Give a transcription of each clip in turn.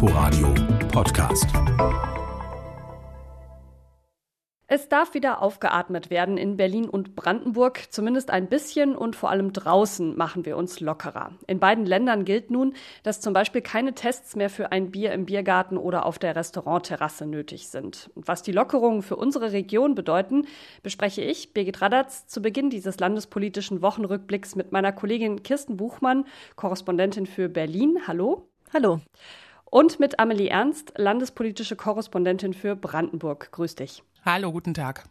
Inforadio Podcast. Es darf wieder aufgeatmet werden in Berlin und Brandenburg, zumindest ein bisschen und vor allem draußen machen wir uns lockerer. In beiden Ländern gilt nun, dass zum Beispiel keine Tests mehr für ein Bier im Biergarten oder auf der Restaurantterrasse nötig sind. Und was die Lockerungen für unsere Region bedeuten, bespreche ich, Birgit Radatz, zu Beginn dieses landespolitischen Wochenrückblicks mit meiner Kollegin Kirsten Buchmann, Korrespondentin für Berlin. Hallo. Hallo. Und mit Amelie Ernst, landespolitische Korrespondentin für Brandenburg. Grüß dich. Hallo, guten Tag.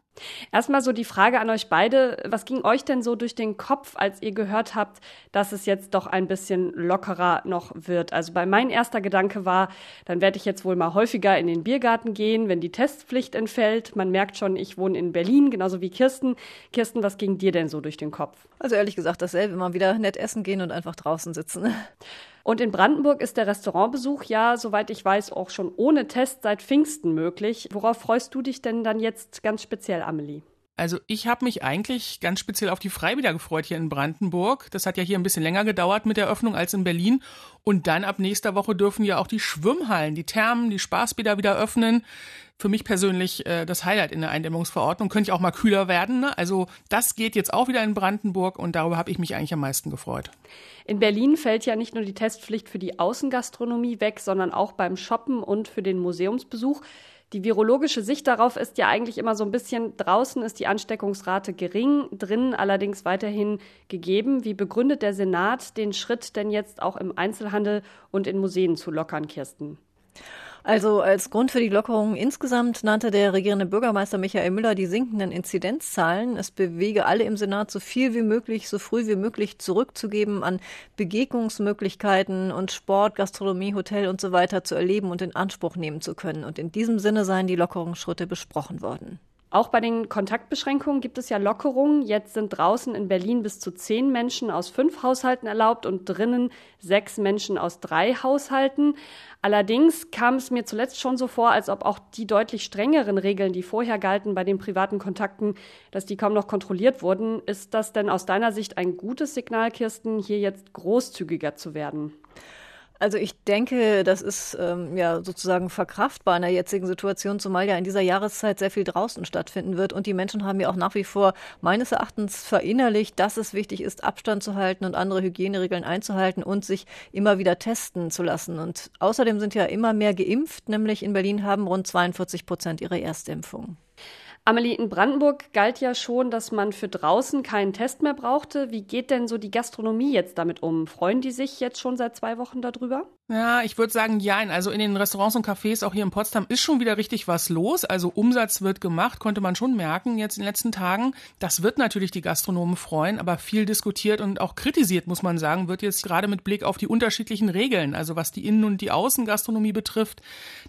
Erstmal so die Frage an euch beide. Was ging euch denn so durch den Kopf, als ihr gehört habt, dass es jetzt doch ein bisschen lockerer noch wird? Also bei mein erster Gedanke war, dann werde ich jetzt wohl mal häufiger in den Biergarten gehen, wenn die Testpflicht entfällt. Man merkt schon, ich wohne in Berlin, genauso wie Kirsten. Kirsten, was ging dir denn so durch den Kopf? Also ehrlich gesagt dasselbe, mal wieder nett essen gehen und einfach draußen sitzen. Und in Brandenburg ist der Restaurantbesuch ja, soweit ich weiß, auch schon ohne Test seit Pfingsten möglich. Worauf freust du dich denn dann jetzt ganz speziell, Amelie? Also ich habe mich eigentlich ganz speziell auf die Freibäder gefreut hier in Brandenburg. Das hat ja hier ein bisschen länger gedauert mit der Öffnung als in Berlin. Und dann ab nächster Woche dürfen ja auch die Schwimmhallen, die Thermen, die Spaßbäder wieder öffnen für mich persönlich äh, das Highlight in der Eindämmungsverordnung. Könnte ja auch mal kühler werden. Ne? Also das geht jetzt auch wieder in Brandenburg und darüber habe ich mich eigentlich am meisten gefreut. In Berlin fällt ja nicht nur die Testpflicht für die Außengastronomie weg, sondern auch beim Shoppen und für den Museumsbesuch. Die virologische Sicht darauf ist ja eigentlich immer so ein bisschen, draußen ist die Ansteckungsrate gering, drinnen allerdings weiterhin gegeben. Wie begründet der Senat den Schritt denn jetzt auch im Einzelhandel und in Museen zu lockern, Kirsten? Also als Grund für die Lockerung insgesamt nannte der regierende Bürgermeister Michael Müller die sinkenden Inzidenzzahlen. Es bewege alle im Senat so viel wie möglich, so früh wie möglich zurückzugeben an Begegnungsmöglichkeiten und Sport, Gastronomie, Hotel und so weiter zu erleben und in Anspruch nehmen zu können. Und in diesem Sinne seien die Lockerungsschritte besprochen worden. Auch bei den Kontaktbeschränkungen gibt es ja Lockerungen. Jetzt sind draußen in Berlin bis zu zehn Menschen aus fünf Haushalten erlaubt und drinnen sechs Menschen aus drei Haushalten. Allerdings kam es mir zuletzt schon so vor, als ob auch die deutlich strengeren Regeln, die vorher galten bei den privaten Kontakten, dass die kaum noch kontrolliert wurden. Ist das denn aus deiner Sicht ein gutes Signal, Kirsten, hier jetzt großzügiger zu werden? Also ich denke, das ist ähm, ja sozusagen verkraftbar in der jetzigen Situation, zumal ja in dieser Jahreszeit sehr viel draußen stattfinden wird. Und die Menschen haben ja auch nach wie vor meines Erachtens verinnerlicht, dass es wichtig ist, Abstand zu halten und andere Hygieneregeln einzuhalten und sich immer wieder testen zu lassen. Und außerdem sind ja immer mehr geimpft, nämlich in Berlin haben rund 42 Prozent ihre Erstimpfung. Amelie, in Brandenburg galt ja schon, dass man für draußen keinen Test mehr brauchte. Wie geht denn so die Gastronomie jetzt damit um? Freuen die sich jetzt schon seit zwei Wochen darüber? Ja, ich würde sagen, ja. Also in den Restaurants und Cafés, auch hier in Potsdam, ist schon wieder richtig was los. Also Umsatz wird gemacht, konnte man schon merken jetzt in den letzten Tagen. Das wird natürlich die Gastronomen freuen, aber viel diskutiert und auch kritisiert, muss man sagen, wird jetzt gerade mit Blick auf die unterschiedlichen Regeln, also was die Innen- und die Außengastronomie betrifft.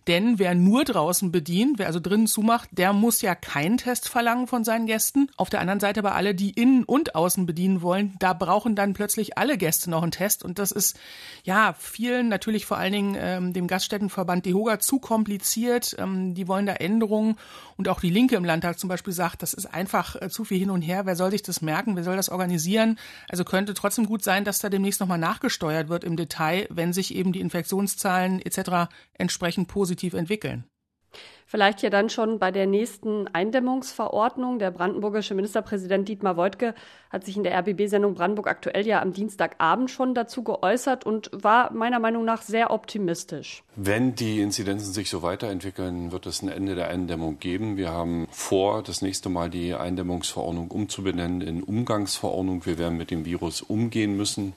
Denn wer nur draußen bedient, wer also drinnen zumacht, der muss ja keinen Test verlangen von seinen Gästen. Auf der anderen Seite aber alle, die innen und außen bedienen wollen, da brauchen dann plötzlich alle Gäste noch einen Test. Und das ist ja vielen natürlich natürlich vor allen Dingen ähm, dem Gaststättenverband DEHOGA zu kompliziert. Ähm, die wollen da Änderungen und auch die Linke im Landtag zum Beispiel sagt, das ist einfach äh, zu viel hin und her. Wer soll sich das merken? Wer soll das organisieren? Also könnte trotzdem gut sein, dass da demnächst nochmal nachgesteuert wird im Detail, wenn sich eben die Infektionszahlen etc. entsprechend positiv entwickeln. Vielleicht ja dann schon bei der nächsten Eindämmungsverordnung. Der brandenburgische Ministerpräsident Dietmar Woidke hat sich in der RBB-Sendung Brandenburg aktuell ja am Dienstagabend schon dazu geäußert und war meiner Meinung nach sehr optimistisch. Wenn die Inzidenzen sich so weiterentwickeln, wird es ein Ende der Eindämmung geben. Wir haben vor, das nächste Mal die Eindämmungsverordnung umzubenennen in Umgangsverordnung. Wir werden mit dem Virus umgehen müssen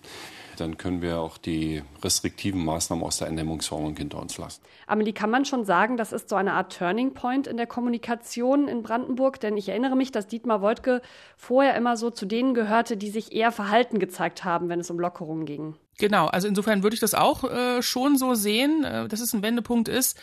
dann können wir auch die restriktiven Maßnahmen aus der Eindämmungsverordnung hinter uns lassen. Amelie, kann man schon sagen, das ist so eine Art Turning Point in der Kommunikation in Brandenburg? Denn ich erinnere mich, dass Dietmar Woidke vorher immer so zu denen gehörte, die sich eher verhalten gezeigt haben, wenn es um Lockerungen ging. Genau, also insofern würde ich das auch äh, schon so sehen, äh, dass es ein Wendepunkt ist.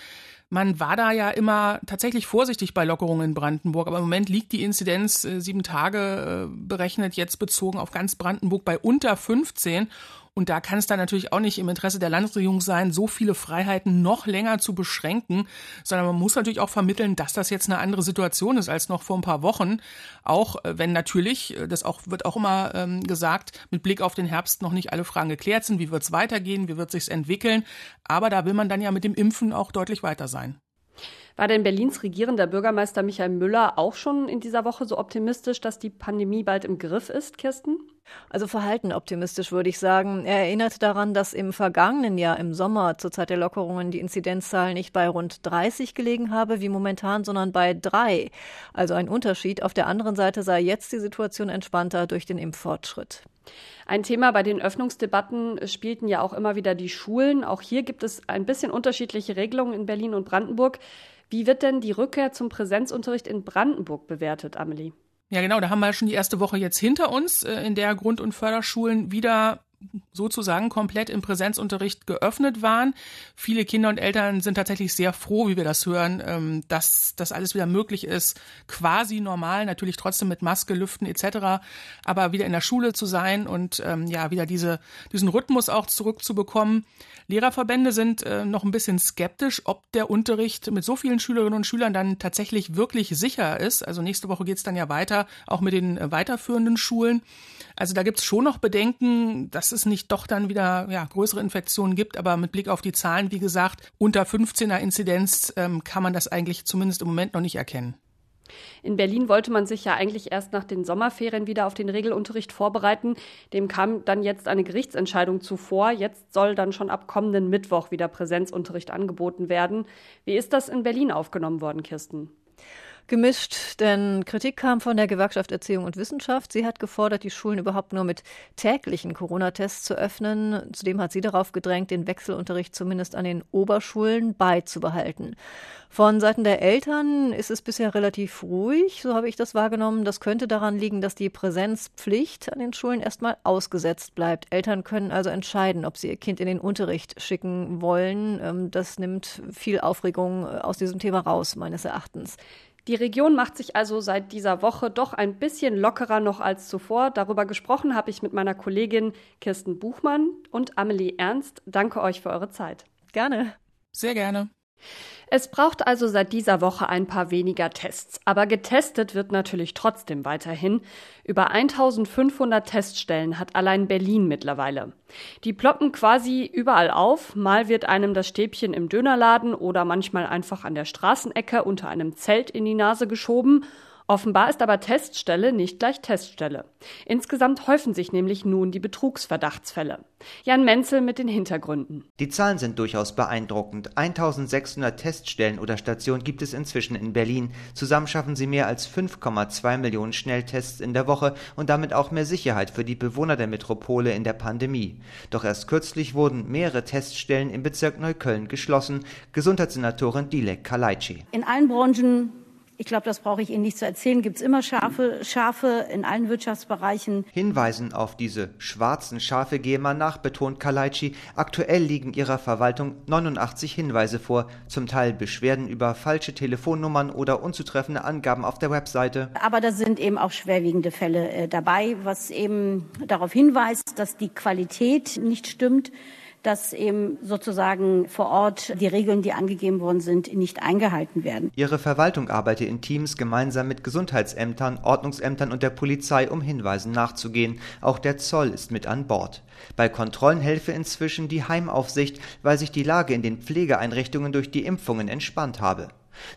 Man war da ja immer tatsächlich vorsichtig bei Lockerungen in Brandenburg, aber im Moment liegt die Inzidenz äh, sieben Tage äh, berechnet, jetzt bezogen auf ganz Brandenburg bei unter 15. Und da kann es dann natürlich auch nicht im Interesse der Landesregierung sein, so viele Freiheiten noch länger zu beschränken, sondern man muss natürlich auch vermitteln, dass das jetzt eine andere Situation ist als noch vor ein paar Wochen. Auch äh, wenn natürlich, äh, das auch, wird auch immer ähm, gesagt, mit Blick auf den Herbst noch nicht alle Fragen geklärt sind. Wie wird es weitergehen? Wie wird es sich entwickeln? Aber da will man dann ja mit dem Impfen auch deutlich weiter sein. War denn Berlins regierender Bürgermeister Michael Müller auch schon in dieser Woche so optimistisch, dass die Pandemie bald im Griff ist, Kirsten? Also verhalten optimistisch würde ich sagen. Er erinnert daran, dass im vergangenen Jahr im Sommer zur Zeit der Lockerungen die Inzidenzzahl nicht bei rund 30 gelegen habe wie momentan, sondern bei drei. Also ein Unterschied. Auf der anderen Seite sei jetzt die Situation entspannter durch den Impffortschritt. Ein Thema bei den Öffnungsdebatten spielten ja auch immer wieder die Schulen. Auch hier gibt es ein bisschen unterschiedliche Regelungen in Berlin und Brandenburg. Wie wird denn die Rückkehr zum Präsenzunterricht in Brandenburg bewertet, Amelie? Ja, genau, da haben wir schon die erste Woche jetzt hinter uns, äh, in der Grund- und Förderschulen wieder sozusagen komplett im Präsenzunterricht geöffnet waren. Viele Kinder und Eltern sind tatsächlich sehr froh, wie wir das hören, ähm, dass das alles wieder möglich ist, quasi normal, natürlich trotzdem mit Maske, Lüften etc., aber wieder in der Schule zu sein und ähm, ja, wieder diese, diesen Rhythmus auch zurückzubekommen. Lehrerverbände sind äh, noch ein bisschen skeptisch, ob der Unterricht mit so vielen Schülerinnen und Schülern dann tatsächlich wirklich sicher ist. Also nächste Woche geht es dann ja weiter, auch mit den äh, weiterführenden Schulen. Also da gibt es schon noch Bedenken, dass es nicht doch dann wieder ja, größere Infektionen gibt. Aber mit Blick auf die Zahlen, wie gesagt, unter 15er Inzidenz ähm, kann man das eigentlich zumindest im Moment noch nicht erkennen. In Berlin wollte man sich ja eigentlich erst nach den Sommerferien wieder auf den Regelunterricht vorbereiten. Dem kam dann jetzt eine Gerichtsentscheidung zuvor. Jetzt soll dann schon ab kommenden Mittwoch wieder Präsenzunterricht angeboten werden. Wie ist das in Berlin aufgenommen worden, Kirsten? Gemischt, denn Kritik kam von der Gewerkschaft Erziehung und Wissenschaft. Sie hat gefordert, die Schulen überhaupt nur mit täglichen Corona-Tests zu öffnen. Zudem hat sie darauf gedrängt, den Wechselunterricht zumindest an den Oberschulen beizubehalten. Von Seiten der Eltern ist es bisher relativ ruhig, so habe ich das wahrgenommen. Das könnte daran liegen, dass die Präsenzpflicht an den Schulen erstmal ausgesetzt bleibt. Eltern können also entscheiden, ob sie ihr Kind in den Unterricht schicken wollen. Ähm, das nimmt viel Aufregung äh, aus diesem Thema raus, meines Erachtens. Die Region macht sich also seit dieser Woche doch ein bisschen lockerer noch als zuvor. Darüber gesprochen habe ich mit meiner Kollegin Kirsten Buchmann und Amelie Ernst. Danke euch für eure Zeit. Gerne. Sehr gerne. Es braucht also seit dieser Woche ein paar weniger Tests. Aber getestet wird natürlich trotzdem weiterhin. Über 1500 Teststellen hat allein Berlin mittlerweile. Die ploppen quasi überall auf. Mal wird einem das Stäbchen im Dönerladen oder manchmal einfach an der Straßenecke unter einem Zelt in die Nase geschoben Offenbar ist aber Teststelle nicht gleich Teststelle. Insgesamt häufen sich nämlich nun die Betrugsverdachtsfälle. Jan Menzel mit den Hintergründen. Die Zahlen sind durchaus beeindruckend. 1600 Teststellen oder Stationen gibt es inzwischen in Berlin. Zusammen schaffen sie mehr als 5,2 Millionen Schnelltests in der Woche und damit auch mehr Sicherheit für die Bewohner der Metropole in der Pandemie. Doch erst kürzlich wurden mehrere Teststellen im Bezirk Neukölln geschlossen. Gesundheitssenatorin Dilek Kalaitschi. In allen Branchen ich glaube, das brauche ich Ihnen nicht zu erzählen. Gibt es immer Schafe, Schafe in allen Wirtschaftsbereichen. Hinweisen auf diese schwarzen Schafe gehe man nach, betont Kalaitschi. Aktuell liegen ihrer Verwaltung 89 Hinweise vor, zum Teil Beschwerden über falsche Telefonnummern oder unzutreffende Angaben auf der Webseite. Aber da sind eben auch schwerwiegende Fälle äh, dabei, was eben darauf hinweist, dass die Qualität nicht stimmt dass eben sozusagen vor Ort die Regeln, die angegeben worden sind, nicht eingehalten werden. Ihre Verwaltung arbeitet in Teams gemeinsam mit Gesundheitsämtern, Ordnungsämtern und der Polizei, um Hinweisen nachzugehen. Auch der Zoll ist mit an Bord. Bei Kontrollen helfe inzwischen die Heimaufsicht, weil sich die Lage in den Pflegeeinrichtungen durch die Impfungen entspannt habe.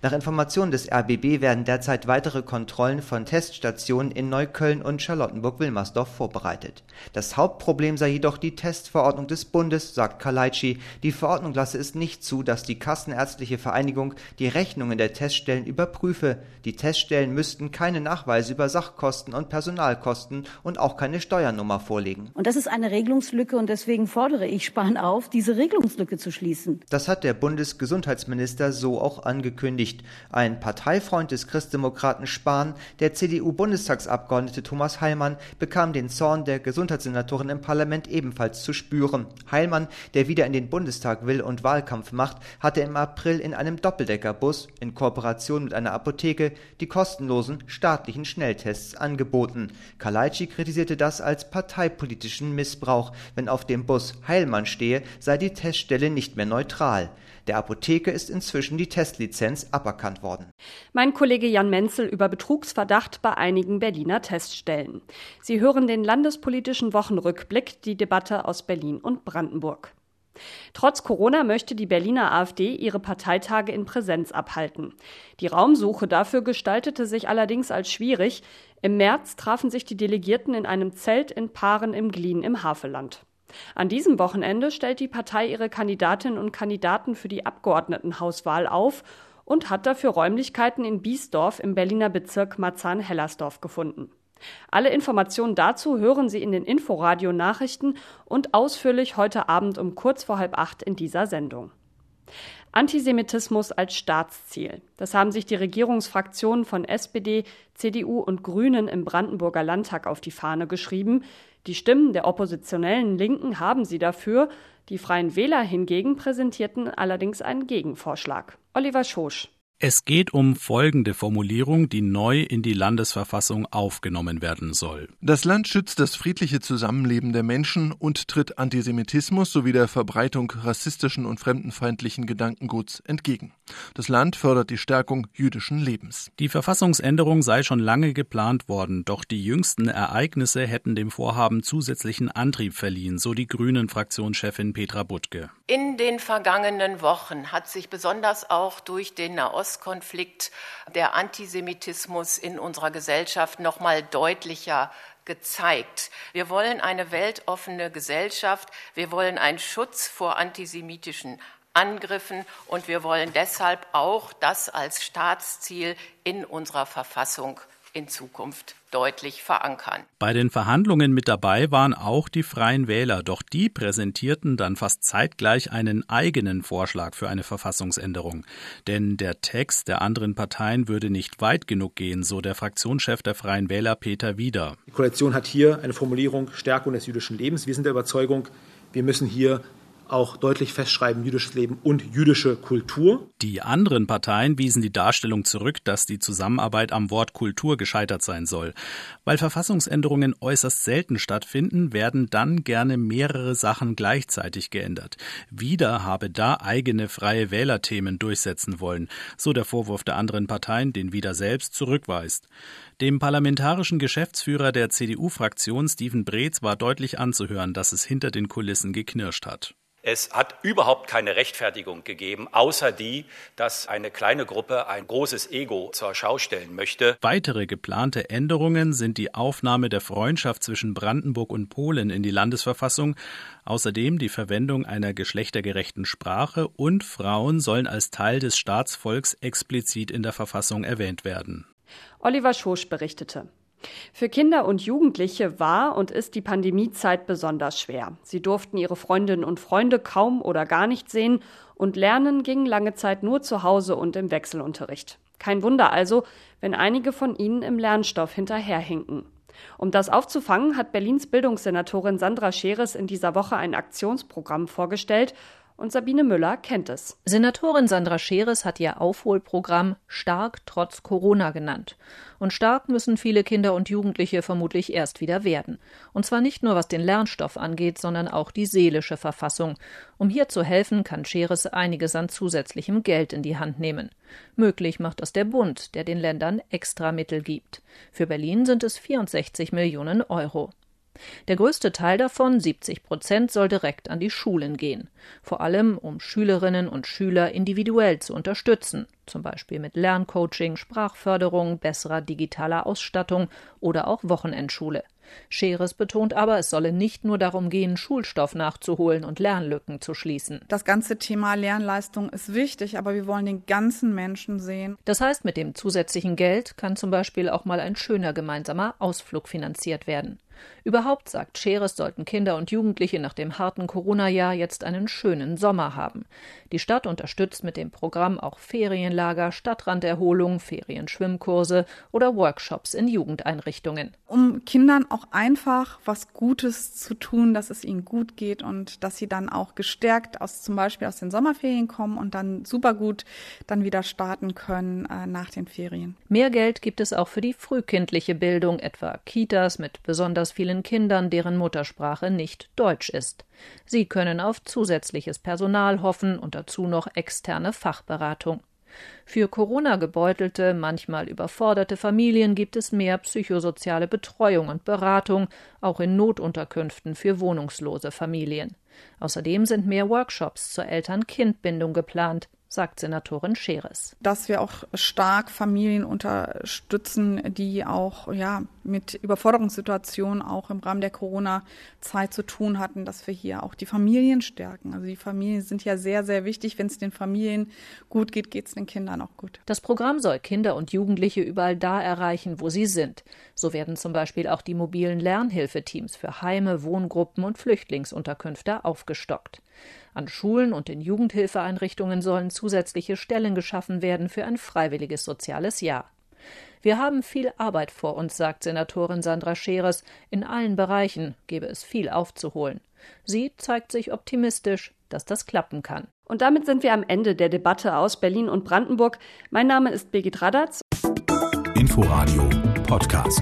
Nach Informationen des RBB werden derzeit weitere Kontrollen von Teststationen in Neukölln und Charlottenburg-Wilmersdorf vorbereitet. Das Hauptproblem sei jedoch die Testverordnung des Bundes, sagt Kalaitschi. Die Verordnung lasse es nicht zu, dass die Kassenärztliche Vereinigung die Rechnungen der Teststellen überprüfe. Die Teststellen müssten keine Nachweise über Sachkosten und Personalkosten und auch keine Steuernummer vorlegen. Und das ist eine Regelungslücke und deswegen fordere ich Spahn auf, diese Regelungslücke zu schließen. Das hat der Bundesgesundheitsminister so auch angekündigt angekündigt. Ein Parteifreund des Christdemokraten Spahn, der CDU-Bundestagsabgeordnete Thomas Heilmann, bekam den Zorn der Gesundheitssenatorin im Parlament ebenfalls zu spüren. Heilmann, der wieder in den Bundestag will und Wahlkampf macht, hatte im April in einem Doppeldeckerbus in Kooperation mit einer Apotheke die kostenlosen staatlichen Schnelltests angeboten. Kalaitschi kritisierte das als parteipolitischen Missbrauch. Wenn auf dem Bus Heilmann stehe, sei die Teststelle nicht mehr neutral. Der Apotheke ist inzwischen die Testlizenz aberkannt worden. Mein Kollege Jan Menzel über Betrugsverdacht bei einigen Berliner Teststellen. Sie hören den landespolitischen Wochenrückblick, die Debatte aus Berlin und Brandenburg. Trotz Corona möchte die Berliner AfD ihre Parteitage in Präsenz abhalten. Die Raumsuche dafür gestaltete sich allerdings als schwierig. Im März trafen sich die Delegierten in einem Zelt in Paaren im Glien im Havelland. An diesem Wochenende stellt die Partei ihre Kandidatinnen und Kandidaten für die Abgeordnetenhauswahl auf und hat dafür Räumlichkeiten in Biesdorf im Berliner Bezirk Marzahn-Hellersdorf gefunden. Alle Informationen dazu hören Sie in den Inforadio-Nachrichten und ausführlich heute Abend um kurz vor halb acht in dieser Sendung. Antisemitismus als Staatsziel. Das haben sich die Regierungsfraktionen von SPD, CDU und Grünen im Brandenburger Landtag auf die Fahne geschrieben. Die Stimmen der oppositionellen Linken haben sie dafür. Die Freien Wähler hingegen präsentierten allerdings einen Gegenvorschlag. Oliver Schosch. Es geht um folgende Formulierung, die neu in die Landesverfassung aufgenommen werden soll. Das Land schützt das friedliche Zusammenleben der Menschen und tritt Antisemitismus sowie der Verbreitung rassistischen und fremdenfeindlichen Gedankenguts entgegen. Das Land fördert die Stärkung jüdischen Lebens. Die Verfassungsänderung sei schon lange geplant worden, doch die jüngsten Ereignisse hätten dem Vorhaben zusätzlichen Antrieb verliehen, so die Grünen-Fraktionschefin Petra Butke. In den vergangenen Wochen hat sich besonders auch durch den Nahost Nahostkonflikt der Antisemitismus in unserer Gesellschaft noch mal deutlicher gezeigt. Wir wollen eine weltoffene Gesellschaft. Wir wollen einen Schutz vor antisemitischen Angriffen und wir wollen deshalb auch das als Staatsziel in unserer Verfassung in Zukunft deutlich verankern. Bei den Verhandlungen mit dabei waren auch die Freien Wähler, doch die präsentierten dann fast zeitgleich einen eigenen Vorschlag für eine Verfassungsänderung. Denn der Text der anderen Parteien würde nicht weit genug gehen, so der Fraktionschef der Freien Wähler Peter Wieder. Die Koalition hat hier eine Formulierung Stärkung des jüdischen Lebens. Wir sind der Überzeugung, wir müssen hier auch deutlich festschreiben, jüdisches Leben und jüdische Kultur. Die anderen Parteien wiesen die Darstellung zurück, dass die Zusammenarbeit am Wort Kultur gescheitert sein soll. Weil Verfassungsänderungen äußerst selten stattfinden, werden dann gerne mehrere Sachen gleichzeitig geändert. Wieder habe da eigene freie Wählerthemen durchsetzen wollen, so der Vorwurf der anderen Parteien, den Wieder selbst zurückweist. Dem parlamentarischen Geschäftsführer der CDU-Fraktion Steven Breetz war deutlich anzuhören, dass es hinter den Kulissen geknirscht hat. Es hat überhaupt keine Rechtfertigung gegeben, außer die, dass eine kleine Gruppe ein großes Ego zur Schau stellen möchte. Weitere geplante Änderungen sind die Aufnahme der Freundschaft zwischen Brandenburg und Polen in die Landesverfassung, außerdem die Verwendung einer geschlechtergerechten Sprache und Frauen sollen als Teil des Staatsvolks explizit in der Verfassung erwähnt werden. Oliver Schosch berichtete. Für Kinder und Jugendliche war und ist die Pandemiezeit besonders schwer. Sie durften ihre Freundinnen und Freunde kaum oder gar nicht sehen und Lernen ging lange Zeit nur zu Hause und im Wechselunterricht. Kein Wunder also, wenn einige von ihnen im Lernstoff hinterherhinken. Um das aufzufangen, hat Berlins Bildungssenatorin Sandra Scheres in dieser Woche ein Aktionsprogramm vorgestellt und Sabine Müller kennt es. Senatorin Sandra Scheres hat ihr Aufholprogramm Stark trotz Corona genannt. Und stark müssen viele Kinder und Jugendliche vermutlich erst wieder werden. Und zwar nicht nur was den Lernstoff angeht, sondern auch die seelische Verfassung. Um hier zu helfen, kann Scheres einiges an zusätzlichem Geld in die Hand nehmen. Möglich macht das der Bund, der den Ländern extra Mittel gibt. Für Berlin sind es 64 Millionen Euro. Der größte Teil davon, 70 Prozent, soll direkt an die Schulen gehen, vor allem um Schülerinnen und Schüler individuell zu unterstützen, zum Beispiel mit Lerncoaching, Sprachförderung, besserer digitaler Ausstattung oder auch Wochenendschule. Scheres betont aber, es solle nicht nur darum gehen, Schulstoff nachzuholen und Lernlücken zu schließen. Das ganze Thema Lernleistung ist wichtig, aber wir wollen den ganzen Menschen sehen. Das heißt, mit dem zusätzlichen Geld kann zum Beispiel auch mal ein schöner gemeinsamer Ausflug finanziert werden. Überhaupt, sagt Scheres, sollten Kinder und Jugendliche nach dem harten Corona-Jahr jetzt einen schönen Sommer haben. Die Stadt unterstützt mit dem Programm auch Ferienlager, Stadtranderholung, Ferienschwimmkurse oder Workshops in Jugendeinrichtungen. Um Kindern auch einfach was Gutes zu tun, dass es ihnen gut geht und dass sie dann auch gestärkt aus zum Beispiel aus den Sommerferien kommen und dann super gut dann wieder starten können äh, nach den Ferien. Mehr Geld gibt es auch für die frühkindliche Bildung, etwa Kitas mit besonders vielen Kindern, deren Muttersprache nicht Deutsch ist. Sie können auf zusätzliches Personal hoffen und dazu noch externe Fachberatung. Für Corona-gebeutelte, manchmal überforderte Familien gibt es mehr psychosoziale Betreuung und Beratung, auch in Notunterkünften für wohnungslose Familien. Außerdem sind mehr Workshops zur Eltern-Kind-Bindung geplant sagt Senatorin Scheres. Dass wir auch stark Familien unterstützen, die auch ja mit Überforderungssituationen auch im Rahmen der Corona-Zeit zu tun hatten, dass wir hier auch die Familien stärken. Also die Familien sind ja sehr, sehr wichtig. Wenn es den Familien gut geht, geht es den Kindern auch gut. Das Programm soll Kinder und Jugendliche überall da erreichen, wo sie sind. So werden zum Beispiel auch die mobilen Lernhilfeteams für Heime, Wohngruppen und Flüchtlingsunterkünfte aufgestockt. An Schulen und in Jugendhilfeeinrichtungen sollen zusätzliche Stellen geschaffen werden für ein freiwilliges soziales Jahr. Wir haben viel Arbeit vor uns, sagt Senatorin Sandra Scheres. In allen Bereichen gebe es viel aufzuholen. Sie zeigt sich optimistisch, dass das klappen kann. Und damit sind wir am Ende der Debatte aus Berlin und Brandenburg. Mein Name ist Birgit Radatz. Inforadio Podcast.